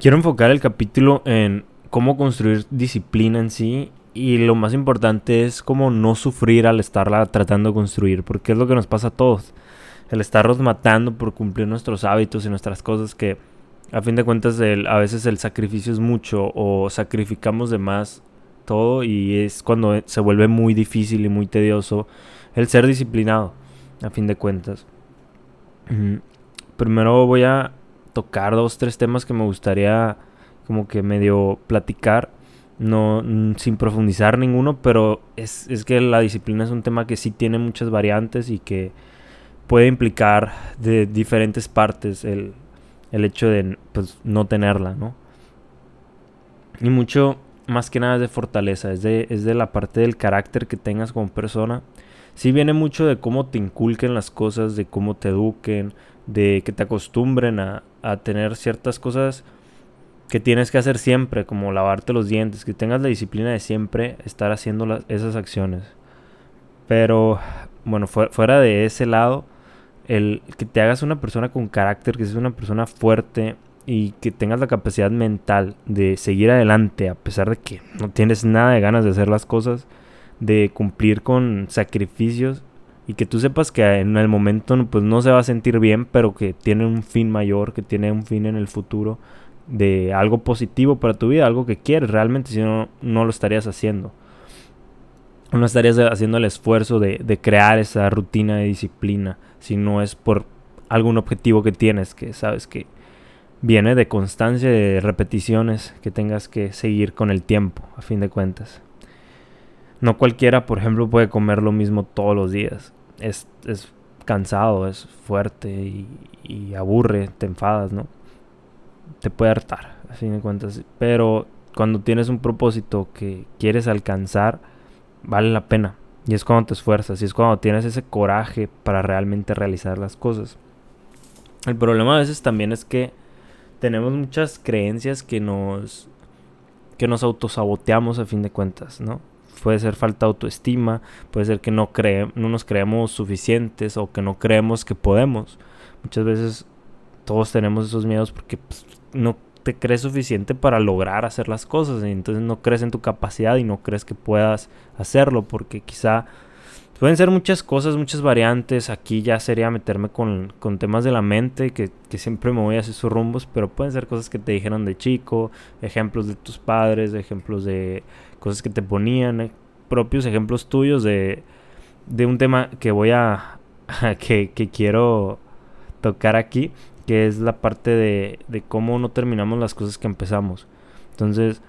Quiero enfocar el capítulo en cómo construir disciplina en sí y lo más importante es cómo no sufrir al estarla tratando de construir, porque es lo que nos pasa a todos. El estarnos matando por cumplir nuestros hábitos y nuestras cosas que a fin de cuentas a veces el sacrificio es mucho o sacrificamos de más todo y es cuando se vuelve muy difícil y muy tedioso el ser disciplinado, a fin de cuentas. Primero voy a tocar dos, tres temas que me gustaría como que medio platicar. No, sin profundizar ninguno, pero es, es, que la disciplina es un tema que sí tiene muchas variantes y que puede implicar de diferentes partes el, el hecho de pues, no tenerla, ¿no? Y mucho, más que nada, es de fortaleza, es de, es de la parte del carácter que tengas como persona. Sí viene mucho de cómo te inculquen las cosas, de cómo te eduquen, de que te acostumbren a, a tener ciertas cosas que tienes que hacer siempre, como lavarte los dientes, que tengas la disciplina de siempre estar haciendo esas acciones. Pero, bueno, fuera de ese lado, el que te hagas una persona con carácter, que seas una persona fuerte y que tengas la capacidad mental de seguir adelante a pesar de que no tienes nada de ganas de hacer las cosas, de cumplir con sacrificios, y que tú sepas que en el momento pues no se va a sentir bien, pero que tiene un fin mayor, que tiene un fin en el futuro de algo positivo para tu vida, algo que quieres realmente, si no, no lo estarías haciendo. No estarías haciendo el esfuerzo de, de crear esa rutina de disciplina, si no es por algún objetivo que tienes, que sabes que viene de constancia, de repeticiones que tengas que seguir con el tiempo, a fin de cuentas. No cualquiera, por ejemplo, puede comer lo mismo todos los días es, cansado, es fuerte y, aburre, te enfadas, ¿no? Te puede hartar, a fin de cuentas. Pero cuando tienes un propósito que quieres alcanzar, vale la pena. Y es cuando te esfuerzas, y es cuando tienes ese coraje para realmente realizar las cosas. El problema a veces también es que tenemos muchas creencias que nos que nos autosaboteamos a fin de cuentas, ¿no? Puede ser falta de autoestima, puede ser que no, no nos creemos suficientes o que no creemos que podemos. Muchas veces todos tenemos esos miedos porque pues, no te crees suficiente para lograr hacer las cosas y entonces no crees en tu capacidad y no crees que puedas hacerlo porque quizá pueden ser muchas cosas, muchas variantes. Aquí ya sería meterme con, temas de la mente, que, que, siempre me voy a hacer sus rumbos, pero pueden ser cosas que te dijeron de chico, ejemplos de tus padres, ejemplos de cosas que te ponían, eh, propios ejemplos tuyos de, de un tema que voy a, que, que, quiero tocar aquí, que es la parte de, de cómo no terminamos las cosas que empezamos. Entonces,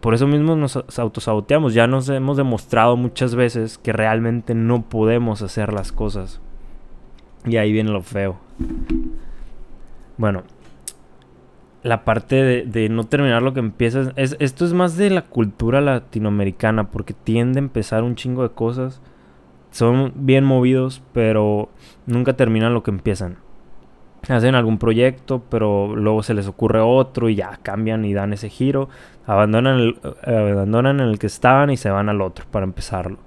por eso mismo nos autosaboteamos. Ya nos hemos demostrado muchas veces que realmente no podemos hacer las cosas. Y ahí viene lo feo. Bueno, la parte de, no terminar lo que empiezas. Es, esto es más de la cultura latinoamericana, porque tiende a empezar un chingo de cosas. Son bien movidos, pero nunca terminan lo que empiezan. Hacen algún proyecto, pero luego se les ocurre otro y ya cambian y dan ese giro. Abandonan el, abandonan el que estaban y se van al otro para empezarlo.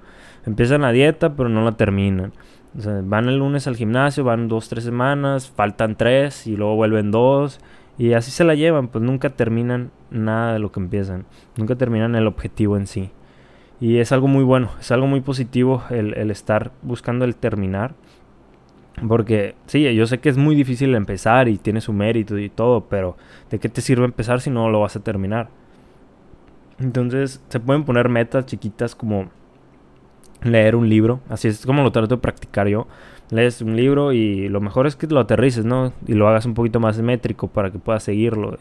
Empiezan la dieta, pero no la terminan. van el lunes al gimnasio, van dos, tres semanas, faltan tres y luego vuelven dos y así se la llevan, pues nunca terminan nada de lo que empiezan. Nunca terminan el objetivo en sí. Y es algo muy bueno, es algo muy positivo el, estar buscando el terminar. Porque sí, yo sé que es muy difícil empezar y tiene su mérito y todo, pero ¿de qué te sirve empezar si no lo vas a terminar? Entonces se pueden poner metas chiquitas como leer un libro, así es como lo trato de practicar yo lees un libro y lo mejor es que lo aterrices, ¿no? Y lo hagas un poquito más métrico para que puedas seguirlo.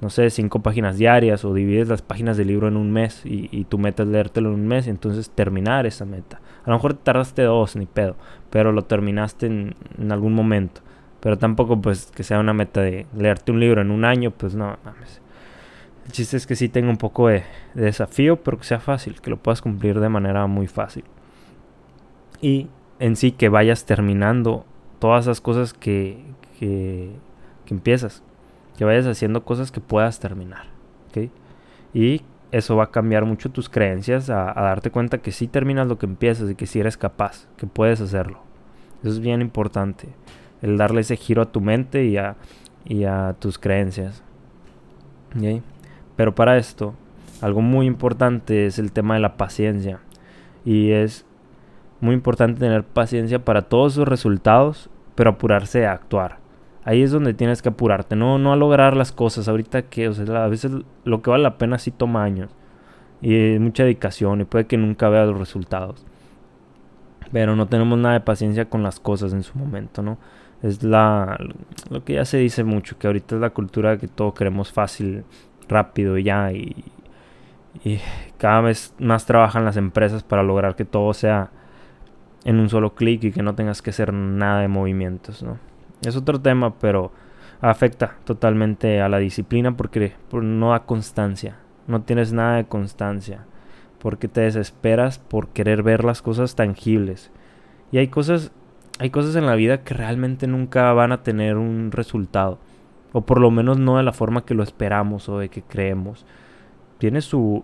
No sé, cinco páginas diarias o divides las páginas del libro en un mes y, y tu meta es leértelo en un mes y entonces terminar esa meta. A lo mejor te tardaste dos, ni pedo, pero lo terminaste en, algún momento. Pero tampoco pues que sea una meta de leerte un libro en un año, pues no, mames. El chiste es que sí tenga un poco de, de desafío, pero que sea fácil, que lo puedas cumplir de manera muy fácil. Y en sí que vayas terminando todas esas cosas que, que, empiezas. Que vayas haciendo cosas que puedas terminar. Y eso va a cambiar mucho tus creencias a, darte cuenta que sí terminas lo que empiezas y que sí eres capaz, que puedes hacerlo. Eso es bien importante. El darle ese giro a tu mente y a, y a tus creencias. Pero para esto, algo muy importante es el tema de la paciencia. Y es muy importante tener paciencia para todos sus resultados, pero apurarse a actuar. Ahí es donde tienes que apurarte, no, no a lograr las cosas. Ahorita que, o sea, a veces lo que vale la pena sí toma años. Y mucha dedicación y puede que nunca vea los resultados. Pero no tenemos nada de paciencia con las cosas en su momento, ¿no? Es la lo que ya se dice mucho, que ahorita es la cultura que todo queremos fácil, rápido y ya y, y cada vez más trabajan las empresas para lograr que todo sea en un solo clic y que no tengas que hacer nada de movimientos, ¿no? Es otro tema, pero afecta totalmente a la disciplina porque no da constancia, no tienes nada de constancia, porque te desesperas por querer ver las cosas tangibles. Y hay cosas, hay cosas en la vida que realmente nunca van a tener un resultado, o por lo menos no de la forma que lo esperamos o de que creemos. Tiene su,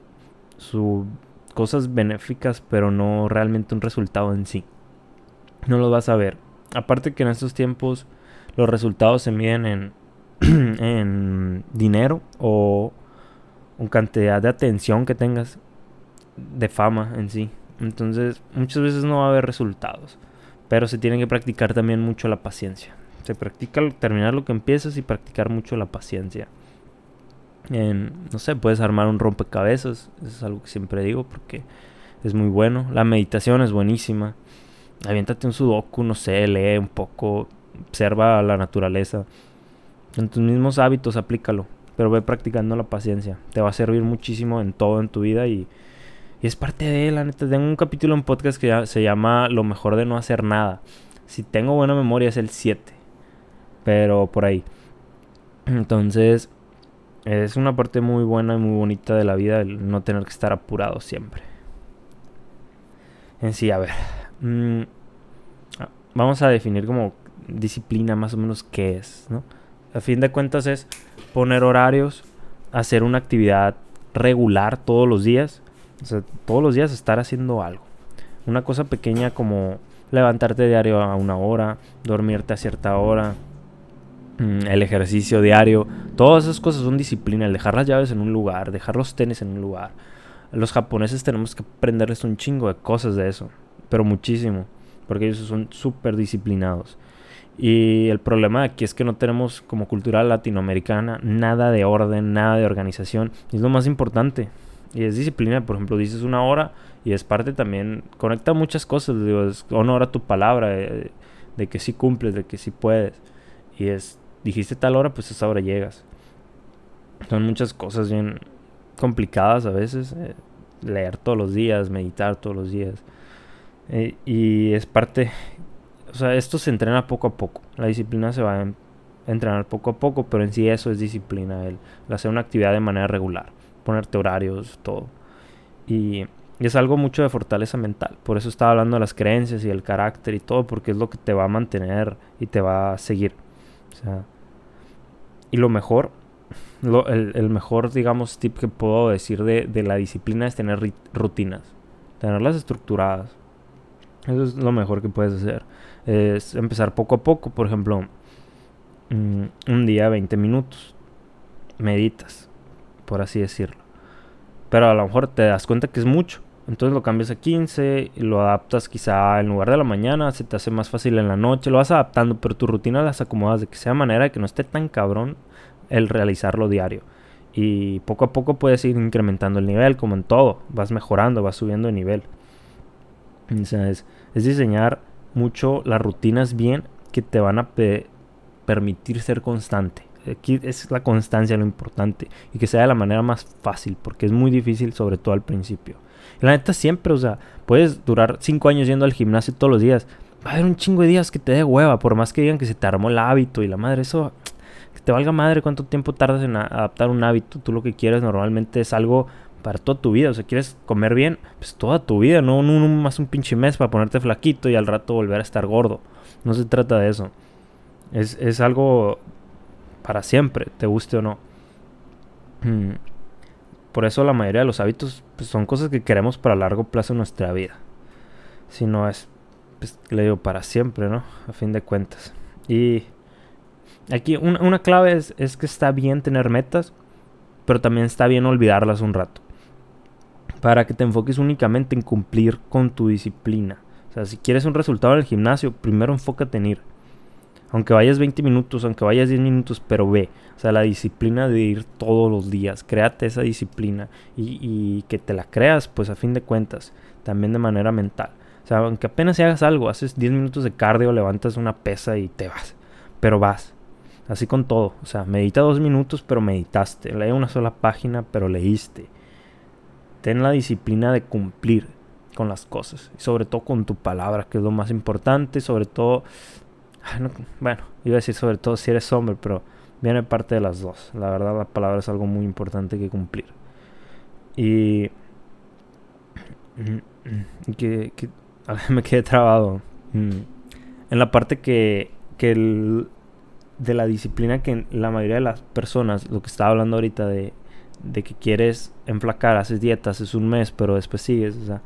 su cosas benéficas, pero no realmente un resultado en sí. No lo vas a ver. Aparte que en estos tiempos los resultados se miden en, en dinero o en cantidad de atención que tengas, de fama en sí. Entonces muchas veces no va a haber resultados, pero se tiene que practicar también mucho la paciencia. Se practica terminar lo que empiezas y practicar mucho la paciencia no sé, puedes armar un rompecabezas, eso es algo que siempre digo porque es muy bueno. La meditación es buenísima. Aviéntate un sudoku, no sé, lee un poco, observa la naturaleza. En tus mismos hábitos aplícalo, pero ve practicando la paciencia. Te va a servir muchísimo en todo en tu vida y, y es parte de la neta. Tengo un capítulo en podcast que se llama Lo mejor de no hacer nada. Si tengo buena memoria es el 7, pero por ahí. Entonces, es una parte muy buena y muy bonita de la vida el no tener que estar apurado siempre. En sí, a ver. Mm, ah, vamos a definir como disciplina más o menos qué es, ¿no? A fin de cuentas es poner horarios, hacer una actividad regular todos los días. O sea, todos los días estar haciendo algo. Una cosa pequeña como levantarte diario a una hora, dormirte a cierta hora, Mm, el ejercicio diario, todas esas cosas son disciplina, el dejar las llaves en un lugar, dejar los tenis en un lugar. Los japoneses tenemos que aprenderles un chingo de cosas de eso, pero muchísimo, porque ellos son súper disciplinados. Y el problema aquí es que no tenemos como cultura latinoamericana nada de orden, nada de organización. es lo más importante. Y es disciplina, por ejemplo, dices una hora y es parte también, conecta muchas cosas, digo, es honor a tu palabra, de, de que sí cumples, de que sí puedes. Y es dijiste tal hora, pues a esa hora llegas. Son muchas cosas bien complicadas a veces. Eh, leer todos los días, meditar todos los días. Eh, y es parte, o sea, esto se entrena poco a poco. La disciplina se va a entrenar poco a poco, pero en sí eso es disciplina, el, hacer una actividad de manera regular, ponerte horarios, todo. Y, y es algo mucho de fortaleza mental. Por eso estaba hablando de las creencias y el carácter y todo, porque es lo que te va a mantener y te va a seguir. Y lo mejor, el, mejor, digamos, tip que puedo decir de, la disciplina es tener rutinas, tenerlas estructuradas. Eso es lo mejor que puedes hacer. Es empezar poco a poco, por ejemplo, mm, un día 20 minutos. Meditas, por así decirlo. Pero a lo mejor te das cuenta que es mucho. Entonces lo cambias a 15 y lo adaptas quizá en lugar de la mañana, se te hace más fácil en la noche, lo vas adaptando, pero tu rutina las acomodas de que sea manera que no esté tan cabrón el realizarlo diario. Y poco a poco puedes ir incrementando el nivel, como en todo, vas mejorando, vas subiendo de nivel. Es, diseñar mucho las rutinas bien que te van a permitir ser constante. Aquí es la constancia lo importante y que sea de la manera más fácil, porque es muy difícil, sobre todo al principio. La neta siempre, o sea, puedes durar cinco años yendo al gimnasio todos los días. Va a haber un chingo de días que te dé hueva, por más que digan que se te armó el hábito y la madre, eso, que te valga madre cuánto tiempo tardas en adaptar un hábito. Tú lo que quieres normalmente es algo para toda tu vida. O sea, quieres comer bien, pues toda tu vida, no, más un pinche mes para ponerte flaquito y al rato volver a estar gordo. No se trata de eso. Es, es algo para siempre, te guste o no. Mm. Por eso la mayoría de los hábitos pues, son cosas que queremos para largo plazo en nuestra vida. Si no es, pues le digo, para siempre, ¿no? A fin de cuentas. Y aquí una, clave es, es, que está bien tener metas, pero también está bien olvidarlas un rato. Para que te enfoques únicamente en cumplir con tu disciplina. O sea, si quieres un resultado en el gimnasio, primero enfócate en ir. Aunque vayas 20 minutos, aunque vayas 10 minutos, pero ve. O sea, la disciplina de ir todos los días. Créate esa disciplina. Y, que te la creas, pues a fin de cuentas. También de manera mental. O sea, aunque apenas hagas algo, haces 10 minutos de cardio, levantas una pesa y te vas. Pero vas. Así con todo. O sea, medita dos minutos, pero meditaste. Lee una sola página, pero leíste. Ten la disciplina de cumplir con las cosas. Y sobre todo con tu palabra, que es lo más importante. Sobre todo... bueno, iba a decir sobre todo si eres hombre, pero viene parte de las dos. La verdad, la palabra es algo muy importante que cumplir. Y... que, que me quedé trabado. Mm. En la parte que, que el, de la disciplina que la mayoría de las personas, lo que estaba hablando ahorita de, de que quieres enflacar, haces dietas, haces un mes, pero después sigues. O sea,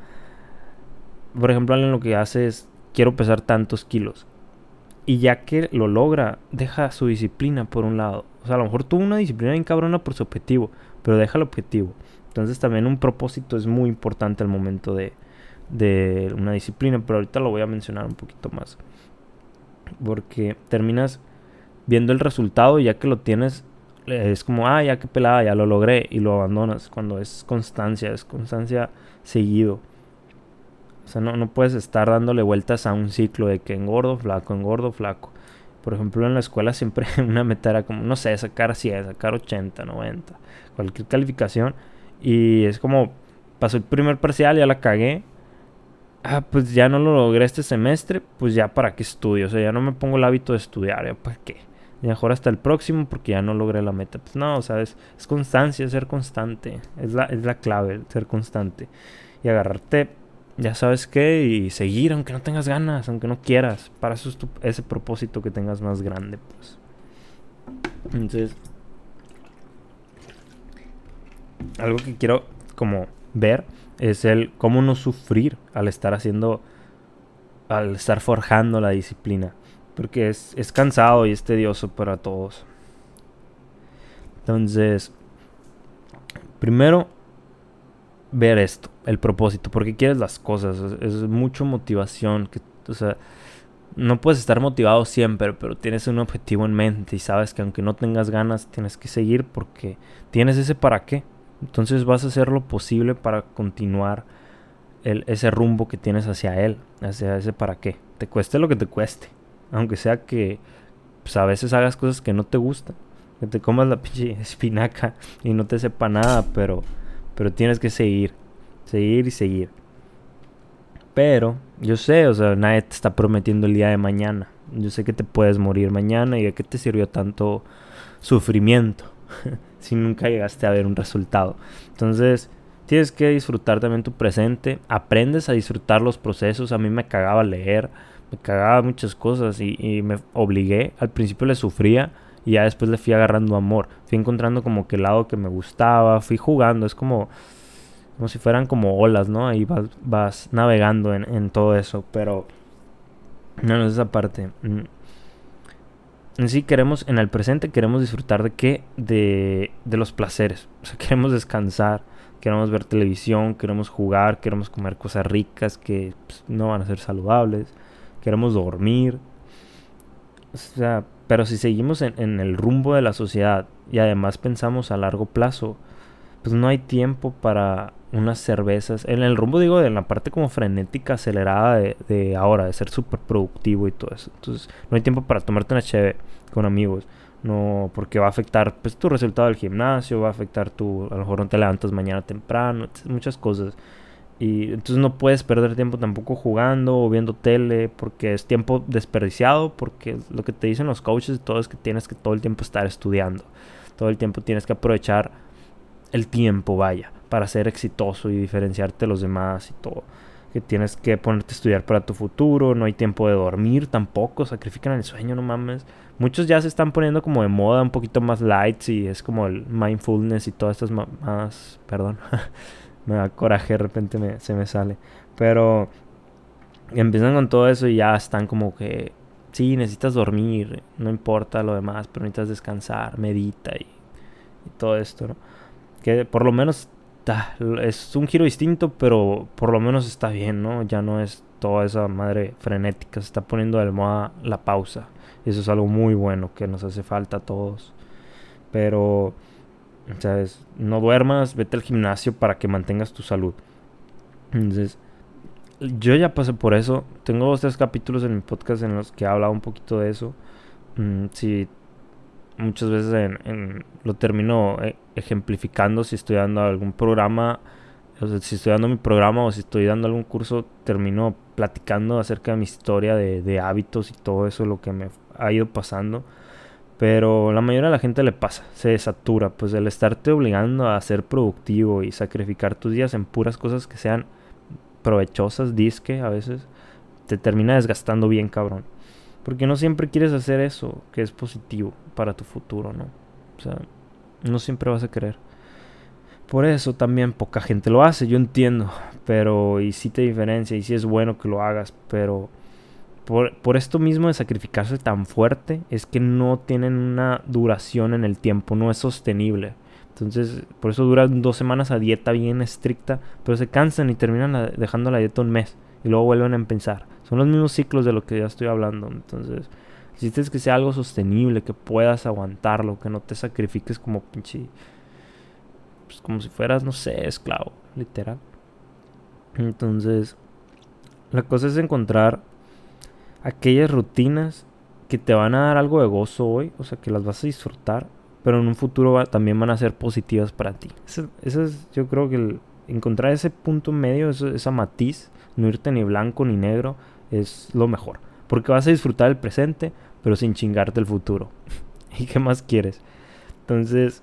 por ejemplo, alguien lo que hace es, quiero pesar tantos kilos. Y ya que lo logra, deja su disciplina por un lado. O sea, a lo mejor tuvo una disciplina bien cabrona por su objetivo, pero deja el objetivo. Entonces también un propósito es muy importante al momento de, de una disciplina, pero ahorita lo voy a mencionar un poquito más. Porque terminas viendo el resultado, ya que lo tienes, es como, ah, ya que pelada, ya lo logré y lo abandonas. Cuando es constancia, es constancia seguido. O sea, no, no puedes estar dándole vueltas a un ciclo de que engordo, flaco, engordo, flaco. Por ejemplo, en la escuela siempre una meta era como, no sé, sacar 100, sacar 80, 90, cualquier calificación. Y es como, pasó el primer parcial, ya la cagué. Ah, pues ya no lo logré este semestre, pues ya para qué estudio. O sea, ya no me pongo el hábito de estudiar, ya para qué y mejor hasta el próximo porque ya no logré la meta. Pues no, ¿sabes? Es constancia, ser constante. Es la, es la clave, ser constante. Y agarrarte, ya sabes qué, y seguir aunque no tengas ganas, aunque no quieras. Para eso es ese propósito que tengas más grande, pues. Entonces, algo que quiero como ver es el cómo no sufrir al estar haciendo, al estar forjando la disciplina. Porque es, cansado y es tedioso para todos. Entonces, primero, ver esto, el propósito, porque quieres las cosas, es, mucha motivación, que, o sea, no puedes estar motivado siempre, pero tienes un objetivo en mente y sabes que aunque no tengas ganas, tienes que seguir porque tienes ese para qué. Entonces vas a hacer lo posible para continuar el, ese rumbo que tienes hacia él, hacia ese para qué. Te cueste lo que te cueste. Aunque sea que pues, a veces hagas cosas que no te gustan. Que te comas la pinche espinaca y no te sepa nada, pero, pero tienes que seguir. Seguir y seguir. Pero yo sé, o sea, nadie te está prometiendo el día de mañana. Yo sé que te puedes morir mañana y de qué te sirvió tanto sufrimiento si nunca llegaste a ver un resultado. Entonces, tienes que disfrutar también tu presente. Aprendes a disfrutar los procesos. A mí me cagaba leer me cagaba muchas cosas y, me obligué. Al principio le sufría y ya después le fui agarrando amor. Fui encontrando como que el lado que me gustaba, fui jugando. Es como, como si fueran como olas, ¿no? Ahí vas, vas navegando en, todo eso, pero no, no es esa parte. Mm. En sí queremos, en el presente queremos disfrutar de qué? De, de los placeres. O sea, queremos descansar, queremos ver televisión, queremos jugar, queremos comer cosas ricas que pues, no van a ser saludables queremos dormir. O sea, pero si seguimos en, el rumbo de la sociedad y además pensamos a largo plazo, pues no hay tiempo para unas cervezas. En el rumbo digo de la parte como frenética, acelerada de, ahora, de ser súper productivo y todo eso. Entonces no hay tiempo para tomarte una cheve con amigos. No, porque va a afectar pues tu resultado del gimnasio, va a afectar tu, a lo mejor no te levantas mañana temprano, muchas cosas. Y entonces no puedes perder tiempo tampoco jugando o viendo tele porque es tiempo desperdiciado porque lo que te dicen los coaches y todo es que tienes que todo el tiempo estar estudiando. Todo el tiempo tienes que aprovechar el tiempo, vaya, para ser exitoso y diferenciarte de los demás y todo. Que tienes que ponerte a estudiar para tu futuro, no hay tiempo de dormir tampoco, sacrifican el sueño, no mames. Muchos ya se están poniendo como de moda un poquito más lights y es como el mindfulness y todas estas más, perdón. me da coraje, de repente se me sale. Pero empiezan con todo eso y ya están como que, sí, necesitas dormir, no importa lo demás, pero necesitas descansar, medita y, todo esto, ¿no? Que por lo menos es un giro distinto, pero por lo menos está bien, ¿no? Ya no es toda esa madre frenética, se está poniendo de moda la pausa. Y eso es algo muy bueno que nos hace falta a todos. Pero, No duermas, vete al gimnasio para que mantengas tu salud. Entonces, yo ya pasé por eso. Tengo dos, tres capítulos en mi podcast en los que he hablado un poquito de eso. Mm, si muchas veces en, lo termino eh, ejemplificando si estoy dando algún programa, o si estoy dando mi programa o si estoy dando algún curso, termino platicando acerca de mi historia de hábitos y todo eso, lo que me ha ido pasando. Pero la mayoría de la gente le pasa, se satura, pues el estarte obligando a ser productivo y sacrificar tus días en puras cosas que sean provechosas, disque a veces, te termina desgastando bien cabrón. Porque no siempre quieres hacer eso que es positivo para tu futuro, ¿no? O sea, no siempre vas a querer. Por eso también poca gente lo hace, yo entiendo. Pero, y sí te diferencia, y sí es bueno que lo hagas, pero por, por, esto mismo de sacrificarse tan fuerte, es que no tienen una duración en el tiempo, no es sostenible. Entonces, por eso duran dos semanas a dieta bien estricta, pero se cansan y terminan dejando la dieta un mes y luego vuelven a empezar. Son los mismos ciclos de lo que ya estoy hablando. Entonces, necesitas que sea algo sostenible, que puedas aguantarlo, que no te sacrifiques como pinche. Pues como si fueras, no sé, esclavo, literal. Entonces, la cosa es encontrar aquellas rutinas que te van a dar algo de gozo hoy, o sea, que las vas a disfrutar, pero en un futuro también van a ser positivas para ti. Eso, es, yo creo que encontrar ese punto medio, esa matiz, no irte ni blanco ni negro, es lo mejor. Porque vas a disfrutar el presente, pero sin chingarte el futuro. ¿Y qué más quieres? Entonces,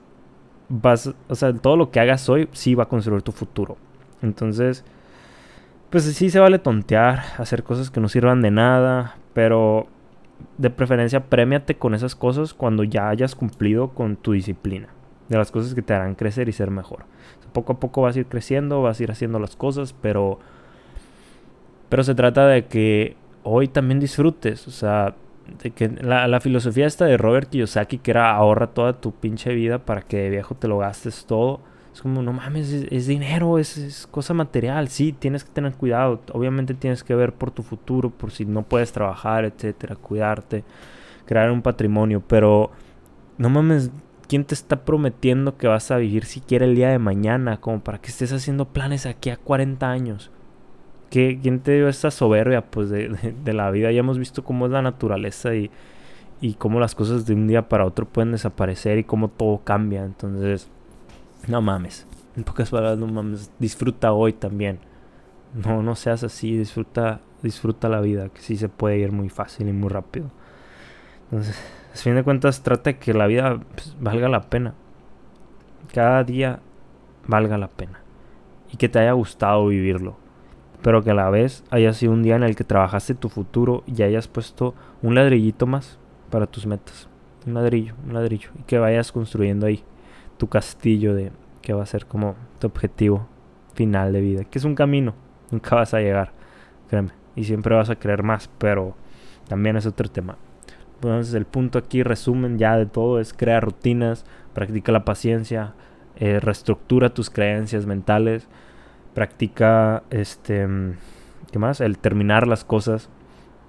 vas, o sea, todo lo que hagas hoy sí va a construir tu futuro. Entonces, pues sí se vale tontear, hacer cosas que no sirvan de nada, pero de preferencia premiate con esas cosas cuando ya hayas cumplido con tu disciplina. De las cosas que te harán crecer y ser mejor. poco a poco vas a ir creciendo, vas a ir haciendo las cosas, pero pero se trata de que hoy también disfrutes. O sea, de que la, filosofía esta de Robert Kiyosaki, que era ahorra toda tu pinche vida para que de viejo te lo gastes todo. Es como, no mames, es, dinero, es, cosa material. Sí, tienes que tener cuidado. Obviamente tienes que ver por tu futuro, por si no puedes trabajar, etcétera, cuidarte, crear un patrimonio. Pero, no mames, ¿quién te está prometiendo que vas a vivir siquiera el día de mañana? Como para que estés haciendo planes aquí a 40 años. ¿Quién te dio esa soberbia pues de, la vida? Ya hemos visto cómo es la naturaleza y, y cómo las cosas de un día para otro pueden desaparecer y cómo todo cambia. Entonces, no mames. En pocas palabras, no mames. Disfruta hoy también. No, no seas así. Disfruta, disfruta la vida, que sí se puede ir muy fácil y muy rápido. Entonces, a fin de cuentas, trata de que la vida pues, valga la pena. Cada día valga la pena. Y que te haya gustado vivirlo pero que a la vez haya sido un día en el que trabajaste tu futuro y hayas puesto un ladrillito más para tus metas. Un ladrillo, un ladrillo. Y que vayas construyendo ahí tu castillo de que va a ser como tu objetivo final de vida. Que es un camino, nunca vas a llegar, créeme. Y siempre vas a querer más, pero también es otro tema. Entonces el punto aquí, resumen ya de todo, es crear rutinas, practica la paciencia, eh, reestructura tus creencias mentales, practica este qué más el terminar las cosas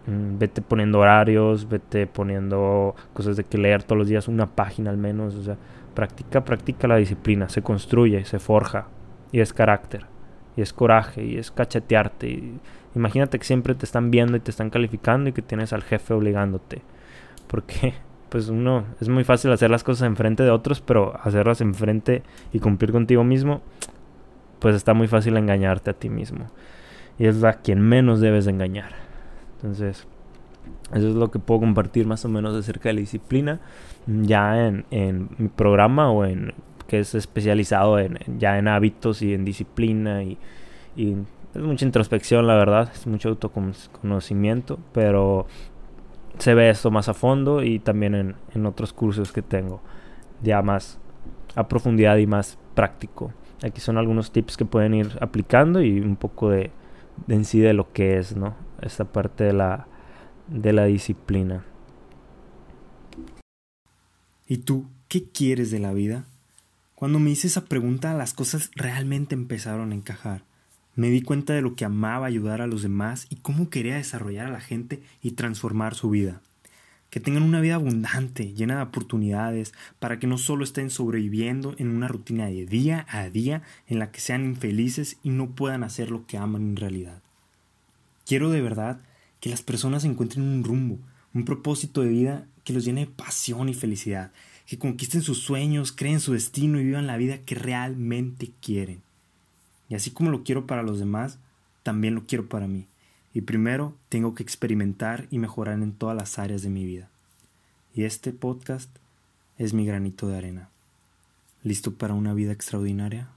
mm, vete poniendo horarios vete poniendo cosas de que leer todos los días una página al menos o sea practica practica la disciplina se construye se forja y es carácter y es coraje y es cachetearte imagínate que siempre te están viendo y te están calificando y que tienes al jefe obligándote porque pues uno es muy fácil hacer las cosas enfrente de otros pero hacerlas enfrente y cumplir contigo mismo pues está muy fácil engañarte a ti mismo. Y es a quien menos debes de engañar. Entonces, eso es lo que puedo compartir más o menos acerca de la disciplina. Ya en, en mi programa o en que es especializado en, ya en hábitos y en disciplina y, y es mucha introspección la verdad, es mucho autoconocimiento, pero se ve esto más a fondo y también en, en otros cursos que tengo ya más a profundidad y más práctico. Aquí son algunos tips que pueden ir aplicando y un poco de, en sí de lo que es, ¿no? Esta parte de la, de la disciplina. ¿Y tú qué quieres de la vida? Cuando me hice esa pregunta, las cosas realmente empezaron a encajar. Me di cuenta de lo que amaba ayudar a los demás y cómo quería desarrollar a la gente y transformar su vida. Que tengan una vida abundante, llena de oportunidades, para que no solo estén sobreviviendo en una rutina de día a día en la que sean infelices y no puedan hacer lo que aman en realidad. Quiero de verdad que las personas encuentren un rumbo, un propósito de vida que los llene de pasión y felicidad, que conquisten sus sueños, creen su destino y vivan la vida que realmente quieren. Y así como lo quiero para los demás, también lo quiero para mí. Y primero tengo que experimentar y mejorar en todas las áreas de mi vida. Y este podcast es mi granito de arena. ¿Listo para una vida extraordinaria?